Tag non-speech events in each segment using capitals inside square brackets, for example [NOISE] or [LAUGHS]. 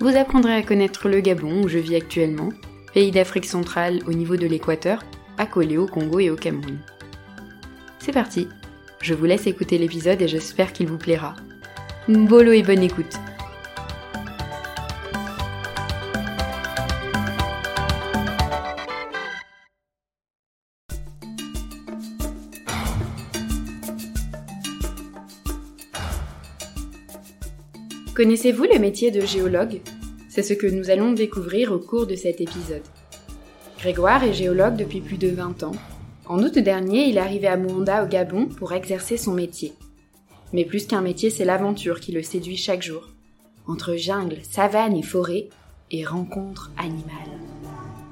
Vous apprendrez à connaître le Gabon où je vis actuellement, pays d'Afrique centrale au niveau de l'équateur, accolé au Congo et au Cameroun. C'est parti, je vous laisse écouter l'épisode et j'espère qu'il vous plaira. Bolo et bonne écoute Connaissez-vous le métier de géologue? C'est ce que nous allons découvrir au cours de cet épisode. Grégoire est géologue depuis plus de 20 ans. En août dernier, il est arrivé à Mwanda au Gabon pour exercer son métier. Mais plus qu'un métier, c'est l'aventure qui le séduit chaque jour. Entre jungle, savane et forêt, et rencontres animales.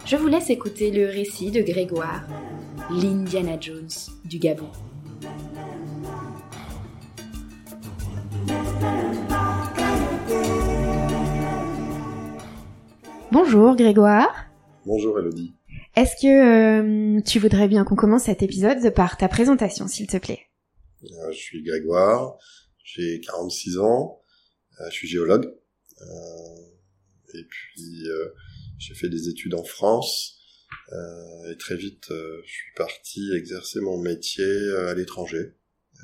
Je vous laisse écouter le récit de Grégoire, l'Indiana Jones du Gabon. Bonjour Grégoire. Bonjour Elodie. Est-ce que euh, tu voudrais bien qu'on commence cet épisode par ta présentation, s'il te plaît? Euh, Je suis Grégoire, j'ai 46 ans, euh, je suis géologue, et puis j'ai fait des études en France, et très vite je suis parti exercer mon métier à l'étranger.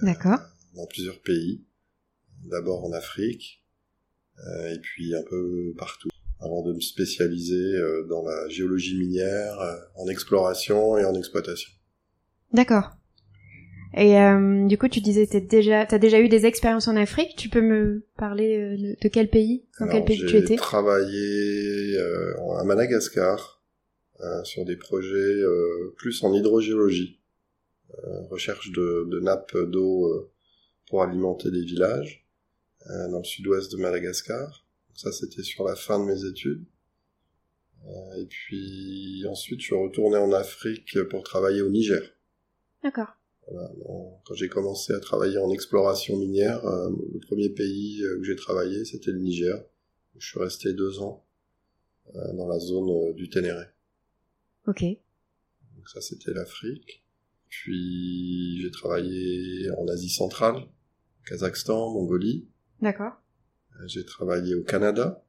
D'accord. Dans plusieurs pays, d'abord en Afrique, et puis un peu partout avant de me spécialiser euh, dans la géologie minière, euh, en exploration et en exploitation. D'accord. Et euh, du coup, tu disais t'as déjà t'as déjà eu des expériences en Afrique. Tu peux me parler de, quel pays, dans quel pays tu étais? J'ai travaillé à Madagascar sur des projets plus en hydrogéologie, recherche de, de nappes d'eau pour alimenter des villages dans le sud-ouest de Madagascar. Ça, c'était sur la fin de mes études. Euh, et puis ensuite, je suis retourné en Afrique pour travailler au Niger. D'accord. Voilà, quand j'ai commencé à travailler en exploration minière, euh, le premier pays euh, où j'ai travaillé, c'était le Niger. Je suis resté deux ans dans la zone du Ténéré. Ok. Donc ça, c'était l'Afrique. Puis j'ai travaillé en Asie centrale, Kazakhstan, Mongolie. D'accord. J'ai travaillé au Canada.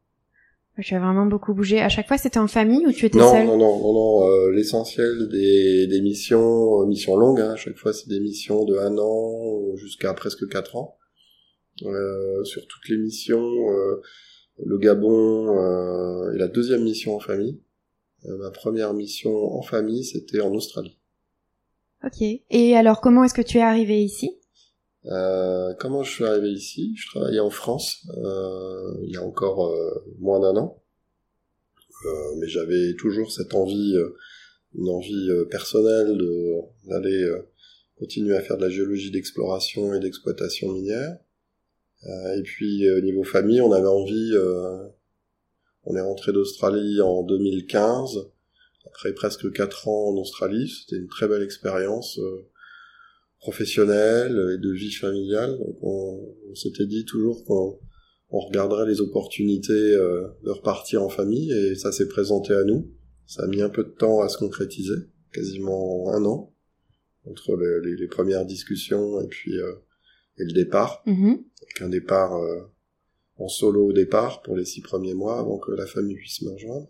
Tu as vraiment beaucoup bougé. À chaque fois, c'était en famille ou tu étais non, seul Non, non, non, non. Euh, L'essentiel des, des missions, euh, missions longues. Hein, à chaque fois, c'est des missions de un an jusqu'à presque quatre ans. Euh, sur toutes les missions, euh, le Gabon euh, est la deuxième mission en famille. ma première mission en famille, c'était en Australie. Ok. Et alors, comment est-ce que tu es arrivé ici? Euh, comment je suis arrivé ici? Je travaillais en France euh, il y a encore euh, moins d'un an, euh, mais j'avais toujours cette envie, une envie personnelle d'aller continuer à faire de la géologie d'exploration et d'exploitation minière. et puis au niveau famille, on avait envie. on est rentré d'Australie en 2015, après presque quatre ans en Australie. C'était une très belle expérience professionnelle et de vie familiale. Donc on, s'était dit toujours qu'on on regarderait les opportunités euh, de repartir en famille et ça s'est présenté à nous. Ça a mis un peu de temps à se concrétiser, quasiment un an entre les, les, premières discussions et puis euh, et le départ. Mm-hmm. Donc un départ euh, en solo au départ pour les six premiers mois avant que la famille puisse me rejoindre.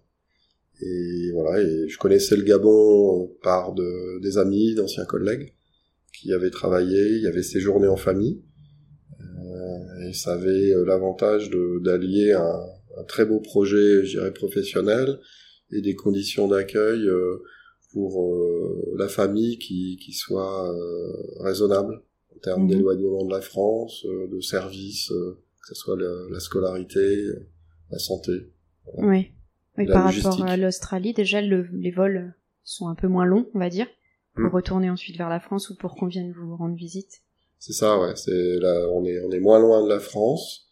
Et voilà, et je connaissais le Gabon par de, des amis, d'anciens collègues qui avait travaillé, il y avait séjourné en famille, euh, et ça avait euh, l'avantage d'allier un, un, très beau projet, je dirais, professionnel, et des conditions d'accueil euh, pour euh, la famille qui, qui soient euh, raisonnables en termes mhm. d'éloignement de la France, de services, que ce soit la, la scolarité, la santé. Oui. oui par rapport à l'Australie, déjà le, les vols sont un peu moins longs, on va dire pour mm. retourner ensuite vers la France ou pour qu'on vienne vous rendre visite C'est ça, ouais. C'est là, on est on est moins loin de la France.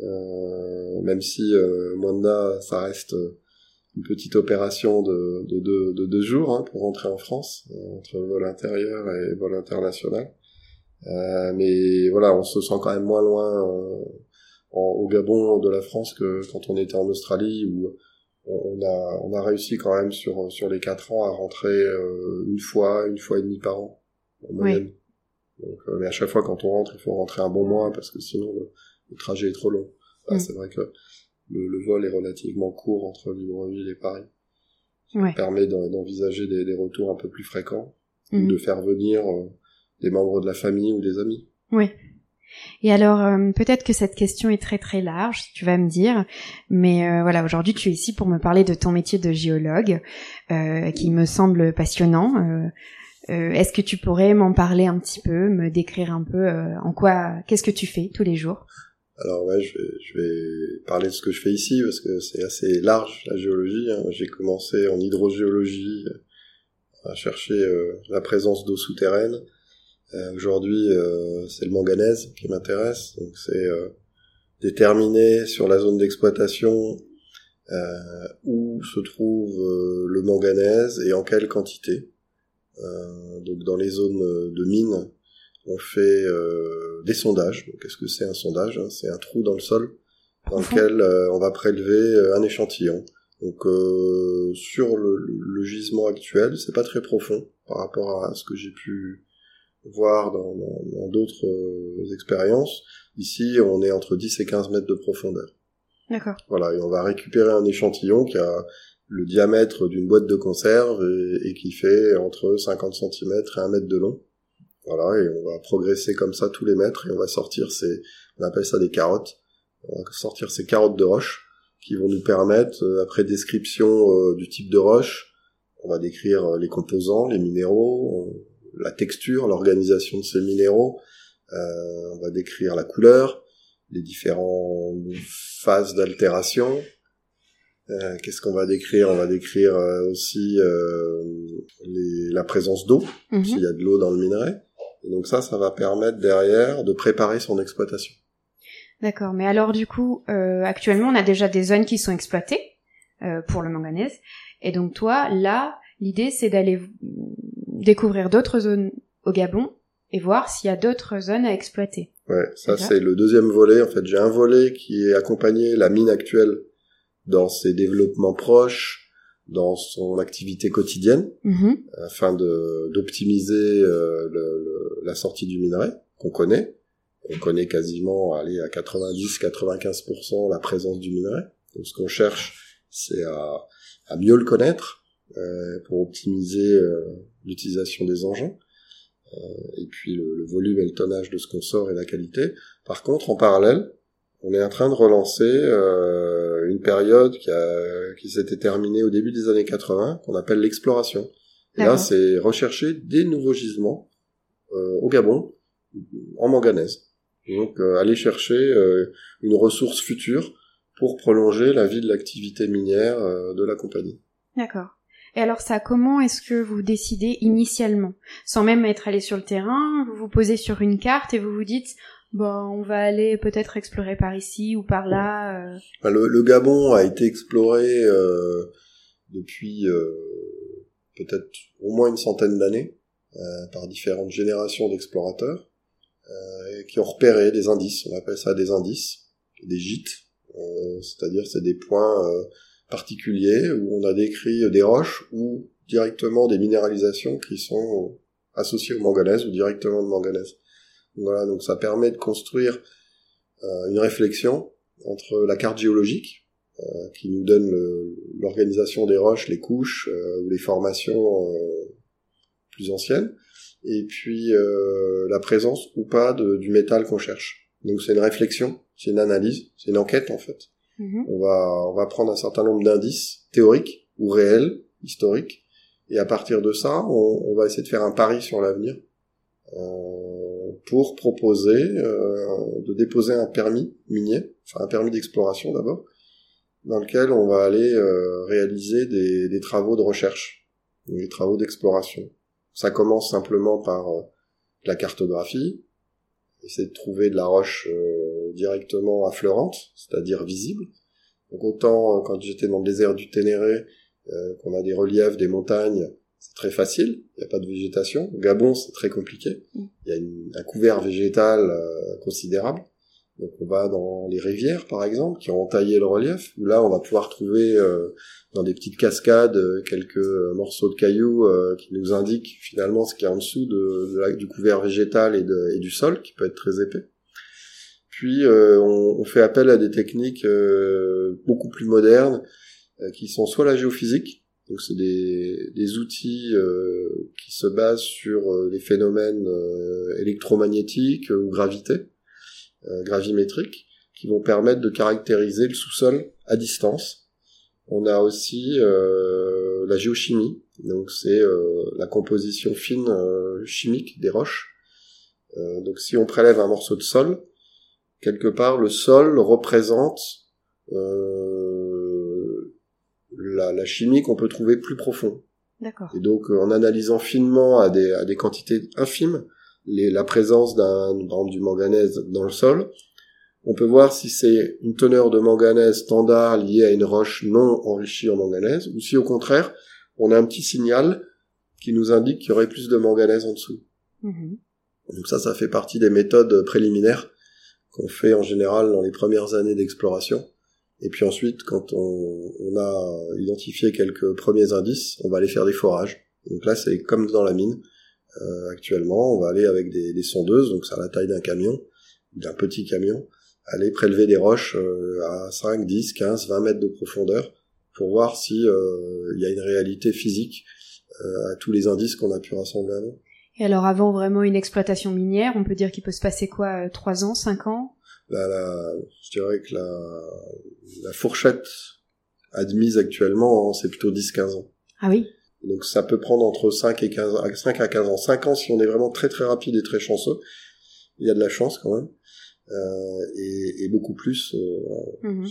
Euh, même si euh, Mwanda, ça reste une petite opération de, de, de, de deux jours hein, pour rentrer en France, euh, entre le vol intérieur et le vol international. Euh, mais voilà, on se sent quand même moins loin euh, au Gabon de la France que quand on était en Australie où on a, on a réussi quand même sur, sur les quatre ans à rentrer euh, une fois, une fois et demie par an en moyenne. Donc, euh, mais à chaque fois quand on rentre, il faut rentrer un bon mois parce que sinon le, trajet est trop long. Mm. C'est vrai que le, le, vol est relativement court entre Libreville et Paris. Ça permet d'envisager des, des, retours un peu plus fréquents, mm. de faire venir euh, des membres de la famille ou des amis. Oui. Et alors, euh, peut-être que cette question est très très large, tu vas me dire, mais euh, voilà, aujourd'hui tu es ici pour me parler de ton métier de géologue, euh, qui me semble passionnant. Est-ce que tu pourrais m'en parler un petit peu, me décrire un peu en quoi, qu'est-ce que tu fais tous les jours? Alors ouais, je vais, je vais parler de ce que je fais ici parce que c'est assez large la géologie. Hein. J'ai commencé en hydrogéologie à chercher la présence d'eau souterraine. Euh, aujourd'hui, euh, c'est le manganèse qui m'intéresse. Donc c'est euh, déterminer sur la zone d'exploitation où se trouve le manganèse et en quelle quantité. donc dans les zones de mine, on fait des sondages. Qu'est-ce que c'est un sondage hein? C'est un trou dans le sol dans lequel on va prélever un échantillon. Donc sur le, le gisement actuel, c'est pas très profond par rapport à ce que j'ai pu voire dans d'autres euh, expériences. Ici, on est entre 10 et 15 mètres de profondeur. D'accord. Voilà, et on va récupérer un échantillon qui a le diamètre d'une boîte de conserve et, qui fait entre 50 cm et 1 mètre de long. Voilà, et on va progresser comme ça tous les mètres et on va sortir ces, on appelle ça des carottes. On va sortir ces carottes de roche qui vont nous permettre, euh, après description euh, du type de roche, on va décrire les composants, les minéraux, la texture, l'organisation de ces minéraux. Euh, on va décrire la couleur, les différentes phases d'altération. Euh, qu'est-ce qu'on va décrire? On va décrire euh, aussi la présence d'eau, mhm. s'il y a de l'eau dans le minerai. Et donc ça, ça va permettre derrière de préparer son exploitation. D'accord, mais alors du coup, actuellement, on a déjà des zones qui sont exploitées pour le manganèse. Et donc toi, là, l'idée, c'est d'aller découvrir d'autres zones au Gabon et voir s'il y a d'autres zones à exploiter. Ouais, ça c'est le deuxième volet. En fait, j'ai un volet qui est accompagné la mine actuelle dans ses développements proches, dans son activité quotidienne, mm-hmm. afin de d'optimiser euh, le, la sortie du minerai qu'on connaît. On connaît quasiment, allez, à 90-95% la présence du minerai. Donc, ce qu'on cherche, c'est à, à mieux le connaître, pour optimiser euh, l'utilisation des engins, euh, et puis le, volume et le tonnage de ce qu'on sort et la qualité. Par contre, en parallèle, on est en train de relancer une période qui, a, qui s'était terminée au début des années 80, qu'on appelle l'exploration. Et là, c'est rechercher des nouveaux gisements au Gabon, en manganèse. Donc, aller chercher une ressource future pour prolonger la vie de l'activité minière de la compagnie. D'accord. Et alors ça, comment est-ce que vous décidez initialement? Sans même être allé sur le terrain, vous vous posez sur une carte et vous vous dites, bon, on va aller peut-être explorer par ici ou par là. Euh. Le, Gabon a été exploré euh, depuis euh, peut-être au moins une centaine d'années par différentes générations d'explorateurs qui ont repéré des indices. On appelle ça des indices, des gîtes. C'est-à-dire c'est des points particulier où on a décrit des roches ou directement des minéralisations qui sont associées au manganèse ou directement de manganèse. Voilà, donc ça permet de construire euh, une réflexion entre la carte géologique, euh, qui nous donne l'organisation des roches, les couches euh, ou les formations plus anciennes, et puis la présence ou pas du métal qu'on cherche. Donc c'est une réflexion, c'est une analyse, c'est une enquête en fait. Mhm. On va on va prendre un certain nombre d'indices théoriques ou réels, historiques, et à partir de ça, on, va essayer de faire un pari sur l'avenir euh, pour proposer euh, de déposer un permis minier, enfin un permis d'exploration d'abord, dans lequel on va aller euh, réaliser des, des, travaux de recherche, des travaux d'exploration. Ça commence simplement par la cartographie, essayer de trouver de la roche directement affleurante, c'est-à-dire visible. Donc autant quand j'étais dans le désert du Ténéré, qu'on a des reliefs, des montagnes, c'est très facile, il n'y a pas de végétation. Au Gabon, c'est très compliqué. Mm. Il y a un couvert végétal considérable. Donc on va dans les rivières par exemple qui ont entaillé le relief où là on va pouvoir trouver euh, dans des petites cascades euh, quelques euh, morceaux de cailloux qui nous indiquent finalement ce qu'il y a en dessous de, du couvert végétal et, du sol qui peut être très épais. Puis on, fait appel à des techniques beaucoup plus modernes qui sont soit la géophysique, donc c'est des, des outils qui se basent sur les phénomènes électromagnétiques ou gravité gravimétriques qui vont permettre de caractériser le sous-sol à distance. On a aussi euh, la géochimie, donc c'est euh, la composition fine chimique des roches. donc si on prélève un morceau de sol, quelque part le sol représente la, la, chimie qu'on peut trouver plus profond. D'accord. Et donc en analysant finement à des, à des quantités infimes, la présence d'un du manganèse dans le sol. On peut voir si c'est une teneur de manganèse standard liée à une roche non enrichie en manganèse, ou si au contraire, on a un petit signal qui nous indique qu'il y aurait plus de manganèse en dessous. Mm-hmm. Donc ça, ça fait partie des méthodes préliminaires qu'on fait en général dans les premières années d'exploration. Et puis ensuite, quand on, on, a identifié quelques premiers indices, on va aller faire des forages. Donc là, c'est comme dans la mine. Euh, actuellement, on va aller avec des, des sondeuses, donc c'est à la taille d'un camion, d'un petit camion, aller prélever des roches euh, à 5, 10, 15, 20 mètres de profondeur pour voir si euh, il y a une réalité physique à tous les indices qu'on a pu rassembler avant. Et alors avant vraiment une exploitation minière, on peut dire qu'il peut se passer quoi, 3 ans, 5 ans? La, la, Je dirais que la, la fourchette admise actuellement, c'est plutôt 10-15 ans. Ah oui? Donc ça peut prendre entre 5 et 15 5 à 15 ans. 5 ans si on est vraiment très très rapide et très chanceux. Il y a de la chance quand même. Euh, et, et, beaucoup plus. Euh, mhm.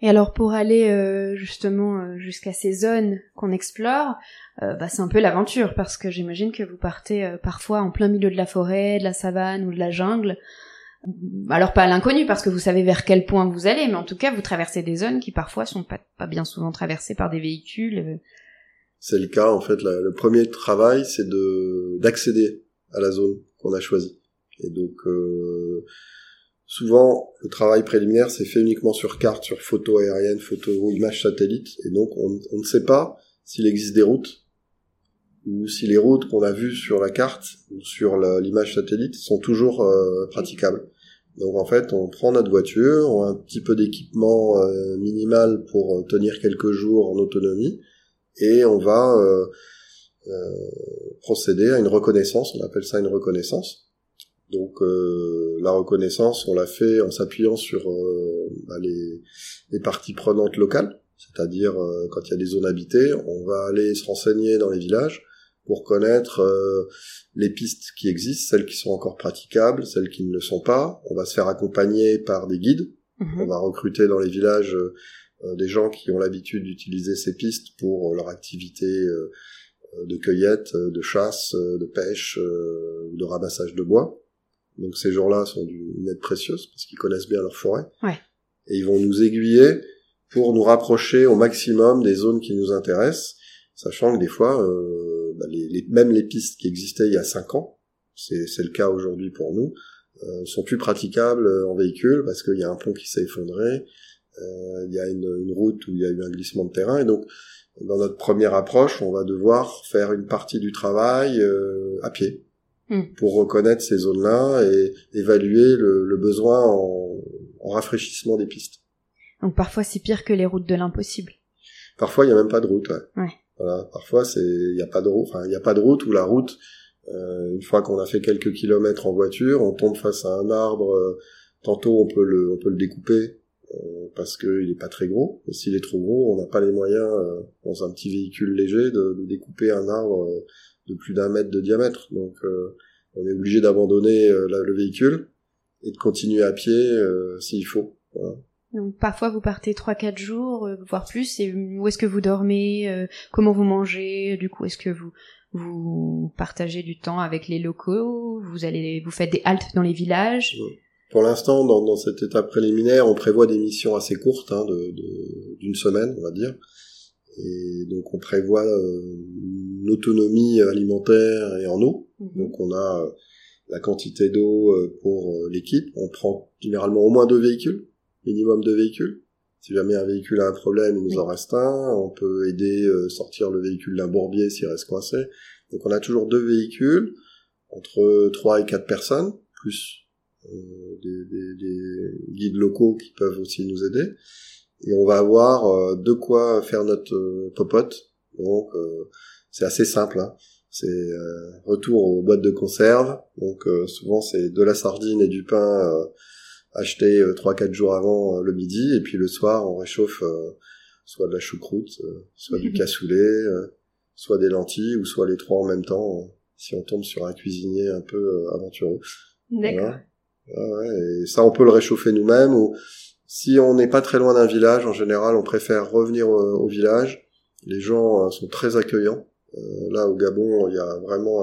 Et alors pour aller euh, justement euh, jusqu'à ces zones qu'on explore, euh, bah, c'est un peu l'aventure parce que j'imagine que vous partez parfois en plein milieu de la forêt, de la savane ou de la jungle. Alors pas à l'inconnu parce que vous savez vers quel point vous allez, mais en tout cas vous traversez des zones qui parfois sont pas, pas bien souvent traversées par des véhicules c'est le cas en fait. le premier travail, c'est de d'accéder à la zone qu'on a choisie. Et donc euh, souvent le travail préliminaire c'est fait uniquement sur carte, sur photo aérienne, photo image satellite. Et donc on, ne sait pas s'il existe des routes ou si les routes qu'on a vues sur la carte ou sur l'image satellite sont toujours euh, praticables. Donc en fait, on prend notre voiture, on a un petit peu d'équipement euh, minimal pour tenir quelques jours en autonomie, et on va euh, euh, procéder à une reconnaissance, on appelle ça une reconnaissance. Donc euh, la reconnaissance, on l'a fait en s'appuyant sur bah, les, les, parties prenantes locales, c'est-à-dire quand il y a des zones habitées, on va aller se renseigner dans les villages pour connaître les pistes qui existent, celles qui sont encore praticables, celles qui ne le sont pas. On va se faire accompagner par des guides. Mhm. On va recruter dans les villages euh, des gens qui ont l'habitude d'utiliser ces pistes pour euh, leur activité euh, de cueillette, de chasse, de pêche, de ramassage de bois. Donc ces gens-là sont d'une aide précieuse parce qu'ils connaissent bien leur forêt. Ouais. Et ils vont nous aiguiller pour nous rapprocher au maximum des zones qui nous intéressent, sachant que des fois, euh, bah les, les, même les pistes qui existaient il y a cinq ans, c'est le cas aujourd'hui pour nous, euh, sont plus praticables en véhicule parce qu'il y a un pont qui s'est effondré, euh, il y a une, une, route où il y a eu un glissement de terrain et donc dans notre première approche, on va devoir faire une partie du travail euh, à pied hmm. pour reconnaître ces zones-là et évaluer le, le besoin en, en, rafraîchissement des pistes. Donc parfois c'est pire que les routes de l'impossible. Parfois il n'y a même pas de route. Ouais. ouais. Voilà. Parfois c'est il n'y a pas de route. Enfin il n'y a pas de route ou la route. Euh, une fois qu'on a fait quelques kilomètres en voiture, on tombe face à un arbre. Euh, tantôt on peut le on peut le découper euh, parce qu'il est pas très gros. Et s'il est trop gros, on n'a pas les moyens, euh, dans un petit véhicule léger, de, de découper un arbre euh, de plus d'un mètre de diamètre. Donc on est obligé d'abandonner le véhicule et de continuer à pied s'il faut. Voilà. Donc parfois vous partez trois quatre jours, voire plus. Et où est-ce que vous dormez Comment vous mangez Du coup, est-ce que vous Vous partagez du temps avec les locaux. Vous allez, vous faites des haltes dans les villages? Pour l'instant, dans, dans cette étape préliminaire, on prévoit des missions assez courtes, hein, de d'une semaine, on va dire. Et donc on prévoit euh, une autonomie alimentaire et en eau. Mhm. Donc on a euh, la quantité d'eau euh, pour l'équipe. On prend généralement au moins deux véhicules, minimum deux véhicules. Si jamais un véhicule a un problème, il nous en reste un. On peut aider sortir le véhicule d'un bourbier s'il reste coincé. Donc on a toujours deux véhicules, entre trois et quatre personnes, plus des, des, des, guides locaux qui peuvent aussi nous aider et on va avoir euh, de quoi faire notre euh, popote. Donc euh, c'est assez simple. Hein. C'est retour aux boîtes de conserve. Donc souvent c'est de la sardine et du pain acheté trois quatre jours avant le midi et puis le soir on réchauffe soit de la choucroute, soit du [LAUGHS] cassoulet, soit des lentilles ou soit les trois en même temps si on tombe sur un cuisinier un peu aventureux. D'accord. Et ça on peut le réchauffer nous-mêmes ou si on n'est pas très loin d'un village, en général, on préfère revenir au, village. Les gens euh, sont très accueillants. Euh, là, au Gabon, il y a vraiment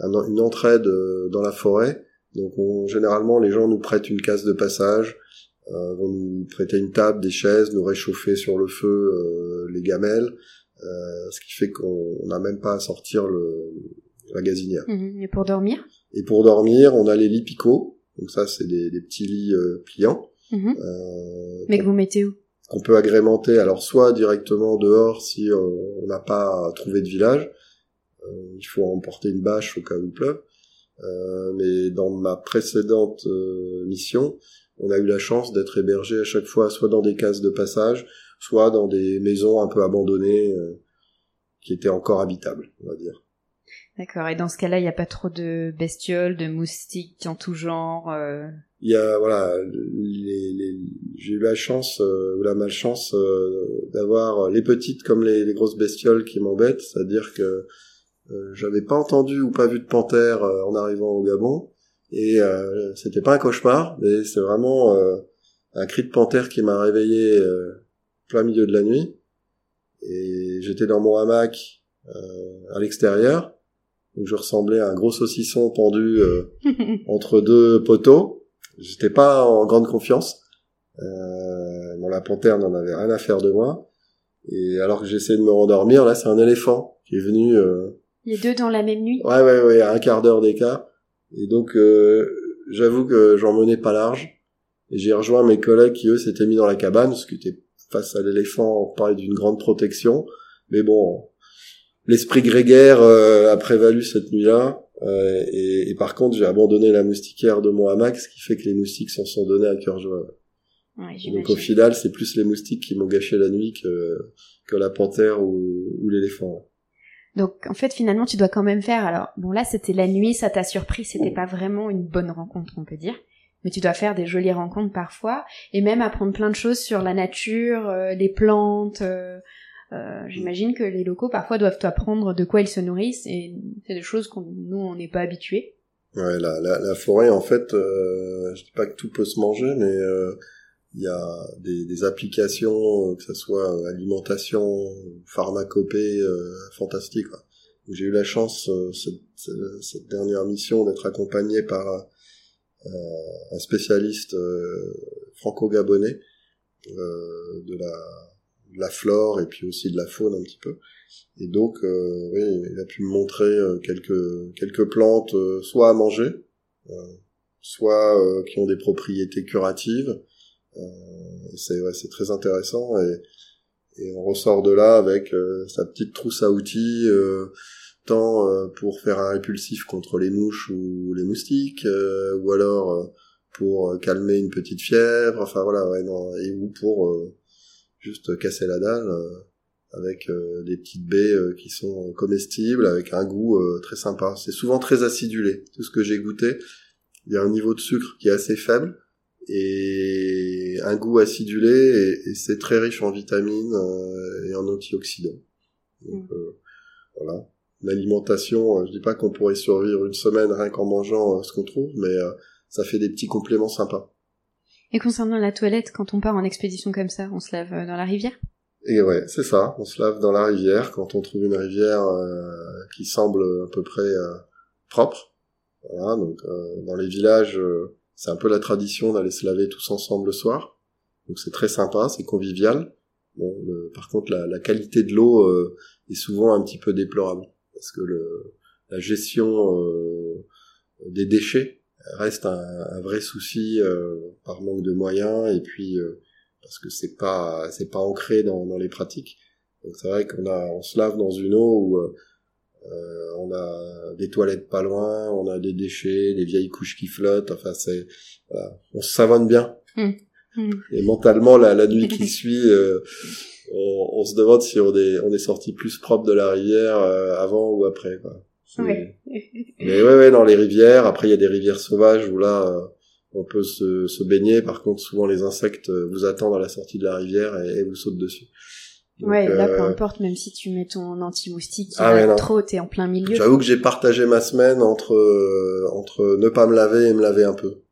une entraide euh, dans la forêt. Donc, généralement, les gens nous prêtent une case de passage, vont nous prêter une table, des chaises, nous réchauffer sur le feu les gamelles, ce qui fait qu'on n'a même pas à sortir le, la gazinière. Mhm. Et pour dormir? Et pour dormir, on a les lits picots. Donc ça, c'est des, des petits lits pliants. Mhm. Euh, Mais que vous mettez où? On peut agrémenter, alors soit directement dehors si euh, on n'a pas trouvé de village, euh, il faut emporter une bâche au cas où il pleuve. mais dans ma précédente mission, on a eu la chance d'être hébergé à chaque fois soit dans des cases de passage, soit dans des maisons un peu abandonnées qui étaient encore habitables, on va dire. D'accord. Et dans ce cas-là, il n'y a pas trop de bestioles, de moustiques en tout genre il y a voilà les, les, j'ai eu la chance euh, ou la malchance euh, d'avoir les petites comme les, les grosses bestioles qui m'embêtent. C'est-à-dire que euh, j'avais pas entendu ou pas vu de panthère en arrivant au Gabon. Et c'était pas un cauchemar mais c'est vraiment un cri de panthère qui m'a réveillé plein milieu de la nuit. Et j'étais dans mon hamac à l'extérieur donc je ressemblais à un gros saucisson pendu [LAUGHS] entre deux poteaux J'étais pas en grande confiance. Euh, bon, la panthère n'en avait rien à faire de moi. Et alors que j'essayais de me rendormir, là, c'est un éléphant qui est venu. Euh... Les deux dans la même nuit. Ouais, ouais, ouais, à un quart d'heure d'écart. Et donc, euh, j'avoue que j'en menais pas large. Et j'ai rejoint mes collègues qui eux s'étaient mis dans la cabane, ce qui était face à l'éléphant, on parlait d'une grande protection. Mais bon, l'esprit grégaire euh, a prévalu cette nuit-là. Euh, et, par contre, j'ai abandonné la moustiquaire de mon hamac, ce qui fait que les moustiques s'en sont donnés à cœur joie. Donc au final, c'est plus les moustiques qui m'ont gâché la nuit que, que la panthère ou, ou l'éléphant. Donc en fait, finalement, tu dois quand même faire. Alors bon, là, c'était la nuit, ça t'a surpris, c'était pas vraiment une bonne rencontre, on peut dire. Mais tu dois faire des jolies rencontres parfois, et même apprendre plein de choses sur la nature, euh, les plantes. Euh, euh, j'imagine que les locaux parfois doivent apprendre de quoi ils se nourrissent et c'est des choses qu'on nous on n'est pas habitués. Ouais, la, la, la, forêt en fait, euh, je dis pas que tout peut se manger, mais euh, il y a des, des, applications, que ce soit alimentation, pharmacopée, euh, fantastique. J'ai eu la chance cette, cette, dernière mission d'être accompagné par un spécialiste franco-gabonais de la la flore et puis aussi de la faune un petit peu. Et donc, euh, oui, il a pu me montrer euh, quelques quelques plantes, euh, soit à manger, soit qui ont des propriétés curatives. c'est ouais, c'est très intéressant et, et on ressort de là avec sa petite trousse à outils, tant pour faire un répulsif contre les mouches ou les moustiques, ou alors pour calmer une petite fièvre, enfin voilà, ouais, non, et ou pour juste casser la dalle euh, avec euh, des petites baies euh, qui sont comestibles, avec un goût très sympa. C'est souvent très acidulé. Tout ce que j'ai goûté, il y a un niveau de sucre qui est assez faible et un goût acidulé et, c'est très riche en vitamines et en antioxydants. Donc mm. voilà. L'alimentation, je dis pas qu'on pourrait survivre une semaine rien qu'en mangeant ce qu'on trouve, mais ça fait des petits compléments sympas. Et concernant la toilette, quand on part en expédition comme ça, on se lave euh, dans la rivière? Et ouais, c'est ça. On se lave dans la rivière quand on trouve une rivière euh, qui semble à peu près euh, propre. Voilà, donc euh, dans les villages, c'est un peu la tradition d'aller se laver tous ensemble le soir. Donc c'est très sympa, c'est convivial. Bon, par contre, la, la qualité de l'eau est souvent un petit peu déplorable parce que le, la gestion des déchets reste un, un vrai souci par manque de moyens et puis parce que c'est pas c'est pas ancré dans, dans les pratiques. Donc c'est vrai qu'on a on se lave dans une eau où euh, euh, on a des toilettes pas loin, on a des déchets, des vieilles couches qui flottent. Enfin c'est voilà, on se savonne bien. Mmh. Mmh. Et mentalement la, la nuit qui suit, euh, on, on, se demande si on est on est sorti plus propre de la rivière euh, avant ou après. Quoi. [LAUGHS] Mais ouais ouais dans les rivières. Après il y a des rivières sauvages où là euh, on peut se, se, baigner. Par contre, souvent les insectes vous attendent à la sortie de la rivière et, vous sautent dessus. ouais, là, peu euh, importe, même si tu mets ton anti-moustique ah, trop, t'es en plein milieu. J'avoue que j'ai partagé ma semaine entre euh, entre ne pas me laver et me laver un peu.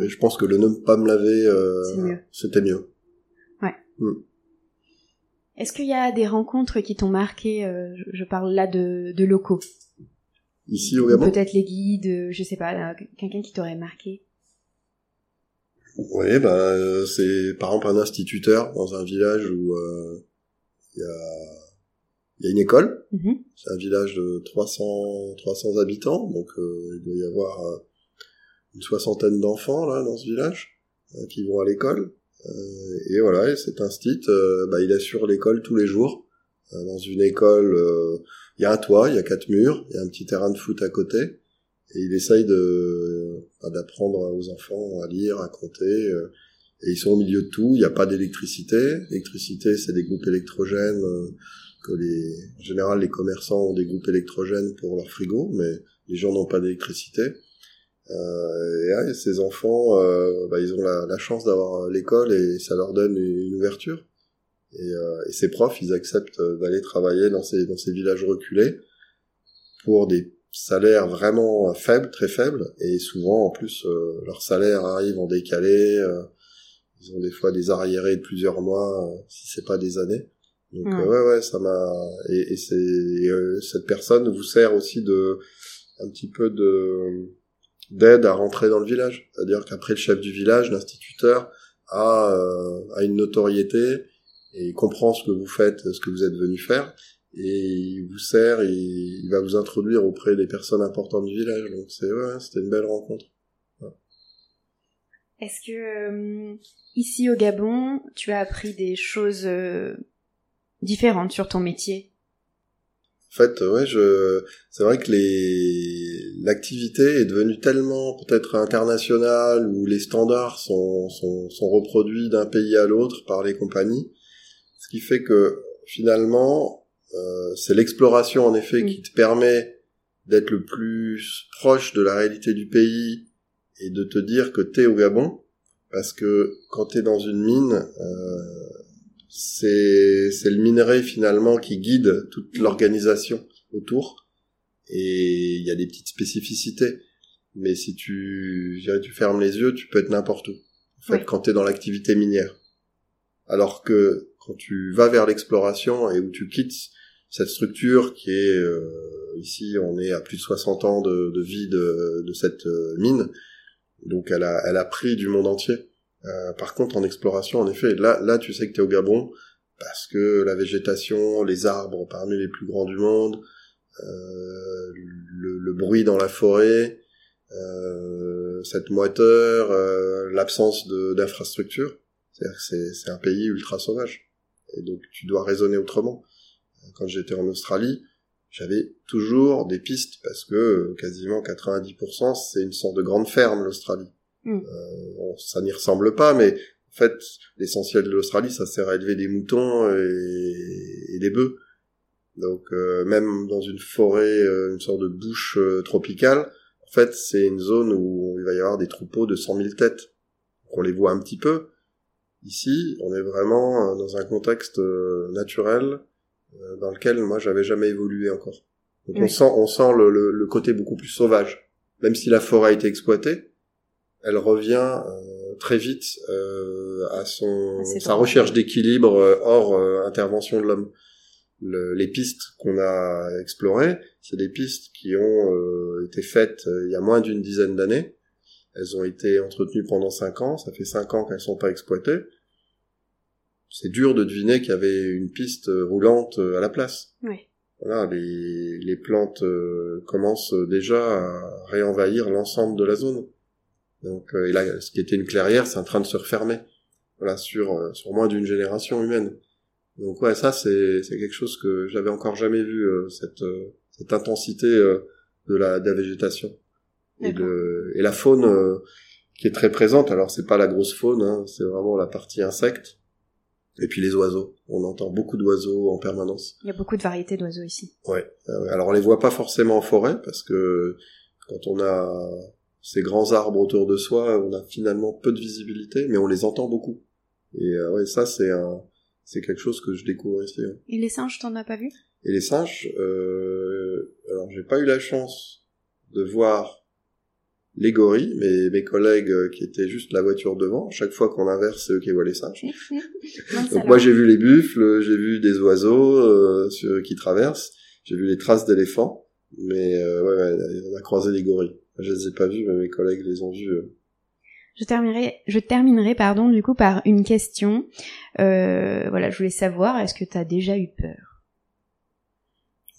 Et je pense que le ne pas me laver, euh, c'était mieux. Ouais. Hmm. Est-ce qu'il y a des rencontres qui t'ont marqué euh, je, parle là de, de locaux? Ici au Gabon? Peut-être les guides, je sais pas, quelqu'un qui t'aurait marqué. Oui, bah, c'est par exemple un instituteur dans un village où euh, il y, a, y a une école. Mm-hmm. C'est un village de 300, 300 habitants, donc euh, il doit y avoir euh, une soixantaine d'enfants là dans ce village qui vont à l'école. et voilà, et cet instit, bah, il assure l'école tous les jours. Dans une école, il y a un toit, il y a quatre murs, il y a un petit terrain de foot à côté et il essaye de bah, d'apprendre aux enfants à lire, à compter. Euh, et ils sont au milieu de tout. Il n'y a pas d'électricité. L'électricité, c'est des groupes électrogènes euh, que les, en général, les commerçants ont des groupes électrogènes pour leur frigo, mais les gens n'ont pas d'électricité. Euh, et ces enfants, euh, bah, ils ont la chance d'avoir l'école et ça leur donne une, ouverture. Et, euh, et, ces profs, ils acceptent d'aller travailler dans ces, dans ces villages reculés pour des salaire vraiment faible, très faible, et souvent en plus euh, leur salaire arrive en décalé, euh, ils ont des fois des arriérés de plusieurs mois, euh, si c'est pas des années. Donc ouais ouais ça m'a et, et c'est cette personne vous sert aussi de un petit peu de d'aide à rentrer dans le village, c'est-à-dire qu'après le chef du village, l'instituteur a a une notoriété et comprend ce que vous faites, ce que vous êtes venu faire et il vous sert et il va vous introduire auprès des personnes importantes du village. Donc c'est ouais, c'était une belle rencontre. Est-ce que euh, ici au Gabon, tu as appris des choses euh, différentes sur ton métier? En fait, ouais, je c'est vrai que les l'activité est devenue tellement peut-être internationale où les standards sont sont, sont reproduits d'un pays à l'autre par les compagnies, ce qui fait que finalement euh, c'est l'exploration en effet qui te permet d'être le plus proche de la réalité du pays et de te dire que t'es au Gabon, parce que quand t'es dans une mine, euh, c'est c'est le minerai finalement qui guide toute l'organisation autour, et il y a des petites spécificités. Mais si tu, tu fermes les yeux, tu peux être n'importe où. En fait, quand t'es dans l'activité minière. Alors que quand tu vas vers l'exploration et où tu quittes cette structure qui est euh, ici on est à plus de 60 ans de, de vie de, de cette euh, mine. Donc elle a elle a pris du monde entier. Euh, par contre en exploration en effet là là tu sais que tu es au Gabon parce que la végétation les arbres parmi les plus grands du monde euh, le, le, bruit dans la forêt euh, cette moiteur l'absence d'infrastructures c'est un pays ultra sauvage et donc tu dois raisonner autrement quand j'étais en Australie, j'avais toujours des pistes parce que euh, quasiment 90% c'est une sorte de grande ferme l'Australie. Mm. Euh, ça n'y ressemble pas, mais en fait l'essentiel de l'Australie ça sert à élever des moutons et, des bœufs. Donc euh, même dans une forêt, une sorte de bouche tropicale, en fait c'est une zone où il va y avoir des troupeaux de 100 000 têtes. on les voit un petit peu. Ici, on est vraiment dans un contexte naturel euh, dans lequel moi j'avais jamais évolué encore. Donc on sent, on sent le, le, côté beaucoup plus sauvage. Même si la forêt a été exploitée, elle revient euh, très vite à son sa recherche d'équilibre hors intervention de l'homme. les pistes qu'on a explorées, c'est des pistes qui ont été faites il y a moins d'une dizaine d'années. Elles ont été entretenues pendant cinq ans. Ça fait cinq ans qu'elles sont pas exploitées c'est dur de deviner qu'il y avait une piste roulante à la place. Oui. Voilà, les, les plantes euh, commencent déjà à réenvahir l'ensemble de la zone. Donc, euh, et là, ce qui était une clairière, c'est en train de se refermer. Voilà, sur euh, sur moins d'une génération humaine. Donc ouais, ça c'est c'est quelque chose que j'avais encore jamais vu cette cette intensité de la de la végétation et de et la faune qui est très présente. Alors c'est pas la grosse faune, hein, c'est vraiment la partie insecte et puis les oiseaux. On entend beaucoup d'oiseaux en permanence. Il y a beaucoup de variétés d'oiseaux ici. Ouais. Alors on les voit pas forcément en forêt parce que quand on a ces grands arbres autour de soi, on a finalement peu de visibilité, mais on les entend beaucoup. Et euh, ouais, ça c'est un, c'est quelque chose que je découvre ici. Et les singes, t'en as pas vu? Et les singes, euh... alors j'ai pas eu la chance de voir les gorilles, mais mes collègues euh, qui étaient juste la voiture devant, chaque fois qu'on inverse, c'est eux qui voient les singes. [LAUGHS] Donc moi j'ai vu les buffles, j'ai vu des oiseaux euh, qui traversent, j'ai vu les traces d'éléphants, mais euh, ouais, on a croisé les gorilles. Je les ai pas vus, mais mes collègues les ont vus. Euh. Je terminerai, je terminerai pardon du coup par une question. voilà, je voulais savoir, est-ce que tu as déjà eu peur?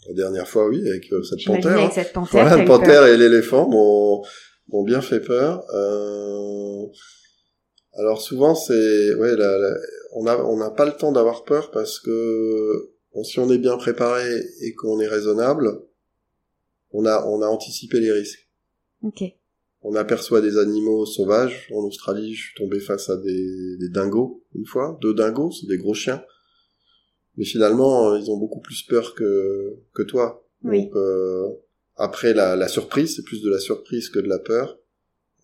La dernière fois, oui, avec cette panthère. Avec cette panthère, voilà, la panthère et l'éléphant. Bon, m'ont bien fait peur. Euh... Alors souvent c'est ouais la, on a on n'a pas le temps d'avoir peur parce que bon, si on est bien préparé et qu'on est raisonnable, on a on a anticipé les risques. Ok. On aperçoit des animaux sauvages. En Australie, je suis tombé face à des, des dingos une fois, deux dingos, c'est des gros chiens. Mais finalement, ils ont beaucoup plus peur que que toi. Oui. Donc euh, après, la, la surprise, c'est plus de la surprise que de la peur.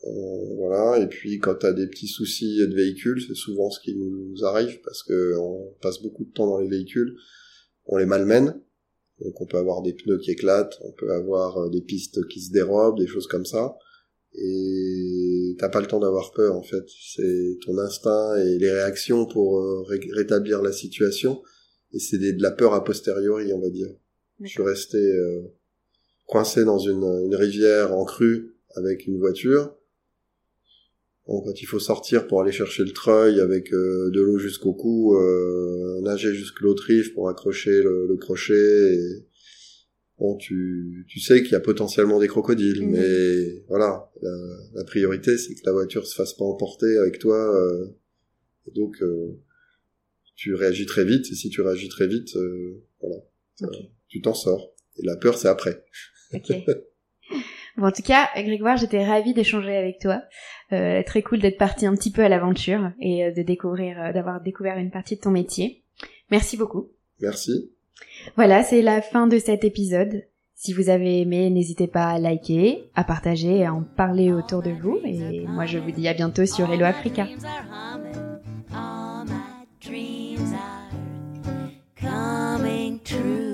Euh, voilà. Et puis, quand t'as des petits soucis de véhicule, c'est souvent ce qui nous arrive parce que on passe beaucoup de temps dans les véhicules, on les malmène. Donc, on peut avoir des pneus qui éclatent, on peut avoir euh, des pistes qui se dérobent, des choses comme ça. Et t'as pas le temps d'avoir peur en fait. C'est ton instinct et les réactions pour euh, rétablir la situation. Et c'est de la peur a posteriori, on va dire. Je suis resté coincé dans une, une, rivière en crue avec une voiture. Bon, quand il faut sortir pour aller chercher le treuil avec euh, de l'eau jusqu'au cou, euh, nager jusqu'à l'autre rive pour accrocher le, le crochet. Et... Bon, tu, tu sais qu'il y a potentiellement des crocodiles, mhm. mais voilà, la, la priorité c'est que la voiture se fasse pas emporter avec toi. Euh, et donc, euh, tu réagis très vite, et si tu réagis très vite, euh, voilà, tu t'en sors. Et la peur, c'est après. [LAUGHS] Bon, en tout cas, Grégoire, j'étais ravie d'échanger avec toi. Euh, très cool d'être parti un petit peu à l'aventure et euh, de découvrir, euh, d'avoir découvert une partie de ton métier. Merci beaucoup. Merci. Voilà, c'est la fin de cet épisode. Si vous avez aimé, n'hésitez pas à liker, à partager à en parler autour de vous. Et moi, je vous dis à bientôt sur Hello Africa. Coming true.